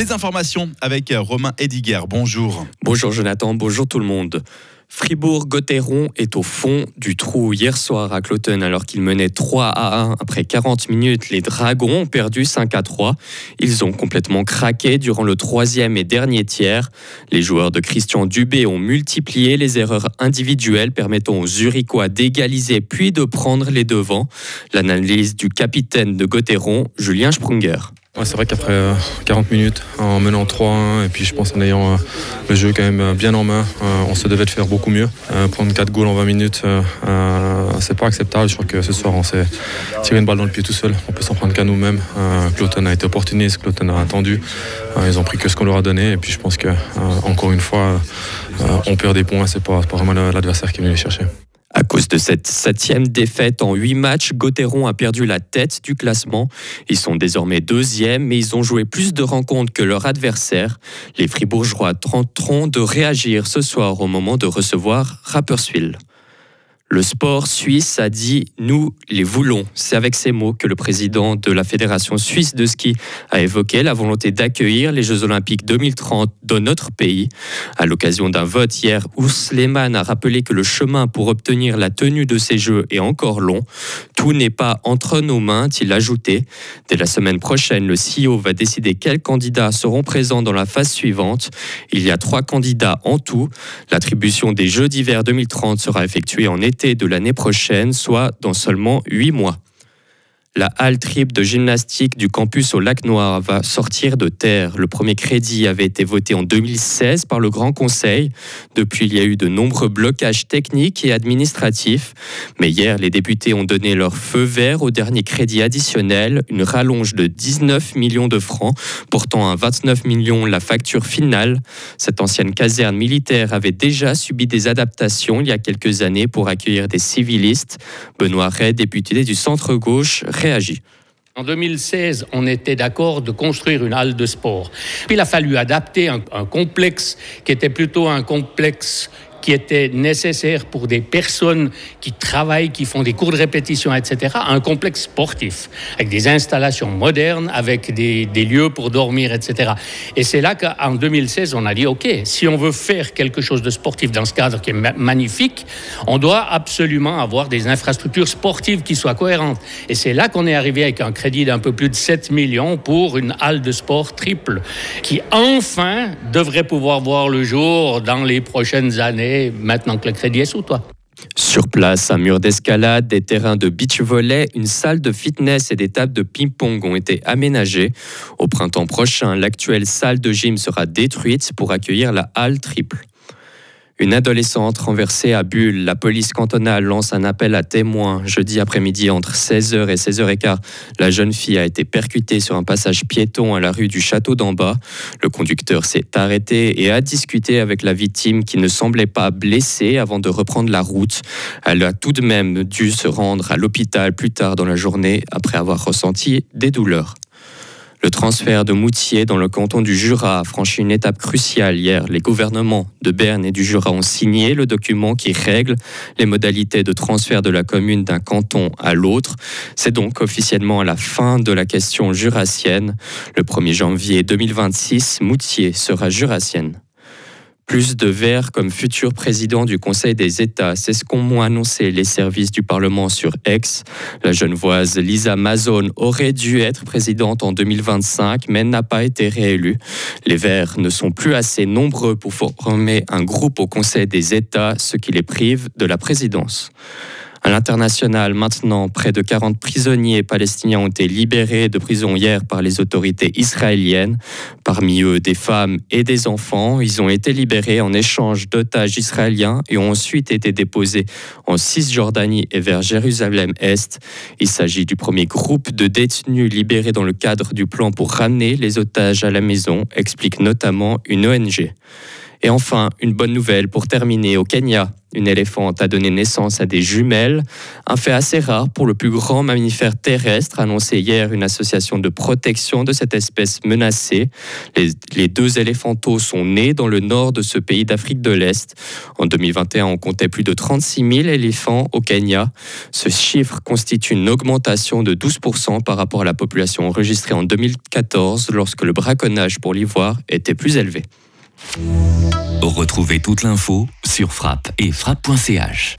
Les informations avec Romain Ediger. Bonjour. Bonjour Jonathan, bonjour tout le monde. Fribourg-Gotteron est au fond du trou hier soir à Cloton alors qu'il menait 3 à 1 après 40 minutes. Les Dragons ont perdu 5 à 3. Ils ont complètement craqué durant le troisième et dernier tiers. Les joueurs de Christian Dubé ont multiplié les erreurs individuelles permettant aux Zurichois d'égaliser puis de prendre les devants. L'analyse du capitaine de Gotteron, Julien Sprunger c'est vrai qu'après 40 euh, minutes, en menant 3-1, et puis je pense en ayant euh, le jeu quand même euh, bien en main, on se devait de faire beaucoup mieux. prendre 4 goals en 20 minutes, c'est pas acceptable. Je crois que ce soir, on s'est tiré une balle dans le pied tout seul. On peut s'en prendre qu'à nous-mêmes. Cloton a été opportuniste, Cloton a attendu. Ils ont pris que ce qu'on leur a donné. Et puis je pense que encore une fois, on perd des points. C'est pas, pas vraiment l'adversaire qui est venu les chercher. À cause de cette septième défaite en huit matchs, Gauthieron a perdu la tête du classement. Ils sont désormais deuxièmes, mais ils ont joué plus de rencontres que leur adversaire. Les Fribourgeois tenteront de réagir ce soir au moment de recevoir Rapperswil. Le sport suisse a dit Nous les voulons. C'est avec ces mots que le président de la Fédération suisse de ski a évoqué la volonté d'accueillir les Jeux Olympiques 2030 dans notre pays. À l'occasion d'un vote hier, Urs Lehmann a rappelé que le chemin pour obtenir la tenue de ces Jeux est encore long. Tout n'est pas entre nos mains, il a ajouté. Dès la semaine prochaine, le CIO va décider quels candidats seront présents dans la phase suivante. Il y a trois candidats en tout. L'attribution des Jeux d'hiver 2030 sera effectuée en été de l'année prochaine, soit dans seulement 8 mois. La halle triple de gymnastique du campus au Lac Noir va sortir de terre. Le premier crédit avait été voté en 2016 par le Grand Conseil. Depuis, il y a eu de nombreux blocages techniques et administratifs. Mais hier, les députés ont donné leur feu vert au dernier crédit additionnel, une rallonge de 19 millions de francs, portant à 29 millions la facture finale. Cette ancienne caserne militaire avait déjà subi des adaptations il y a quelques années pour accueillir des civilistes. Benoît Ray, député du centre-gauche, En 2016, on était d'accord de construire une halle de sport. Puis il a fallu adapter un complexe qui était plutôt un complexe qui était nécessaire pour des personnes qui travaillent, qui font des cours de répétition, etc., un complexe sportif, avec des installations modernes, avec des, des lieux pour dormir, etc. Et c'est là qu'en 2016, on a dit, OK, si on veut faire quelque chose de sportif dans ce cadre qui est magnifique, on doit absolument avoir des infrastructures sportives qui soient cohérentes. Et c'est là qu'on est arrivé avec un crédit d'un peu plus de 7 millions pour une halle de sport triple, qui enfin devrait pouvoir voir le jour dans les prochaines années maintenant que le crédit est sous toi. Sur place, un mur d'escalade, des terrains de beach volley, une salle de fitness et des tables de ping-pong ont été aménagés. Au printemps prochain, l'actuelle salle de gym sera détruite pour accueillir la halle triple. Une adolescente renversée à Bulle. La police cantonale lance un appel à témoins. Jeudi après-midi, entre 16h et 16h15, la jeune fille a été percutée sur un passage piéton à la rue du Château d'en bas. Le conducteur s'est arrêté et a discuté avec la victime qui ne semblait pas blessée avant de reprendre la route. Elle a tout de même dû se rendre à l'hôpital plus tard dans la journée après avoir ressenti des douleurs. Le transfert de Moutier dans le canton du Jura a franchi une étape cruciale hier. Les gouvernements de Berne et du Jura ont signé le document qui règle les modalités de transfert de la commune d'un canton à l'autre. C'est donc officiellement la fin de la question jurassienne. Le 1er janvier 2026, Moutier sera jurassienne plus de Verts comme futur président du Conseil des États. C'est ce qu'ont annoncé les services du Parlement sur X. La genevoise Lisa Mazone aurait dû être présidente en 2025, mais n'a pas été réélue. Les Verts ne sont plus assez nombreux pour former un groupe au Conseil des États, ce qui les prive de la présidence. À l'international, maintenant, près de 40 prisonniers palestiniens ont été libérés de prison hier par les autorités israéliennes. Parmi eux, des femmes et des enfants. Ils ont été libérés en échange d'otages israéliens et ont ensuite été déposés en Cisjordanie et vers Jérusalem-Est. Il s'agit du premier groupe de détenus libérés dans le cadre du plan pour ramener les otages à la maison, explique notamment une ONG. Et enfin, une bonne nouvelle pour terminer au Kenya. Une éléphante a donné naissance à des jumelles, un fait assez rare pour le plus grand mammifère terrestre, annoncé hier une association de protection de cette espèce menacée. Les, deux éléphantos sont nés dans le nord de ce pays d'Afrique de l'Est. En 2021, on comptait plus de 36 000 éléphants au Kenya. Ce chiffre constitue une augmentation de 12% par rapport à la population enregistrée en 2014 lorsque le braconnage pour l'ivoire était plus élevé. Retrouvez toute l'info sur frappe et frappe.ch.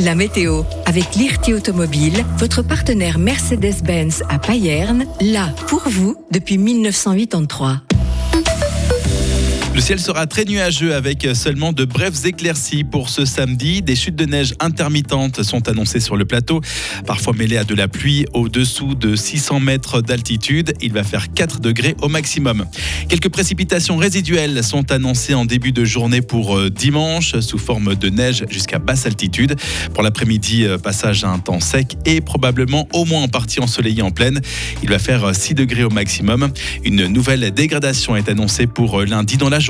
La météo avec l'IRT Automobile, votre partenaire Mercedes-Benz à Payerne, là pour vous depuis 1983. Le ciel sera très nuageux avec seulement de brèves éclaircies pour ce samedi. Des chutes de neige intermittentes sont annoncées sur le plateau, parfois mêlées à de la pluie au-dessous de 600 mètres d'altitude. Il va faire 4 degrés au maximum. Quelques précipitations résiduelles sont annoncées en début de journée pour euh, dimanche sous forme de neige jusqu'à basse altitude. Pour l'après-midi, euh, passage à un temps sec et probablement au moins en partie ensoleillé en pleine. Il va faire 6 degrés au maximum. Une nouvelle dégradation est annoncée pour euh, lundi dans la journée.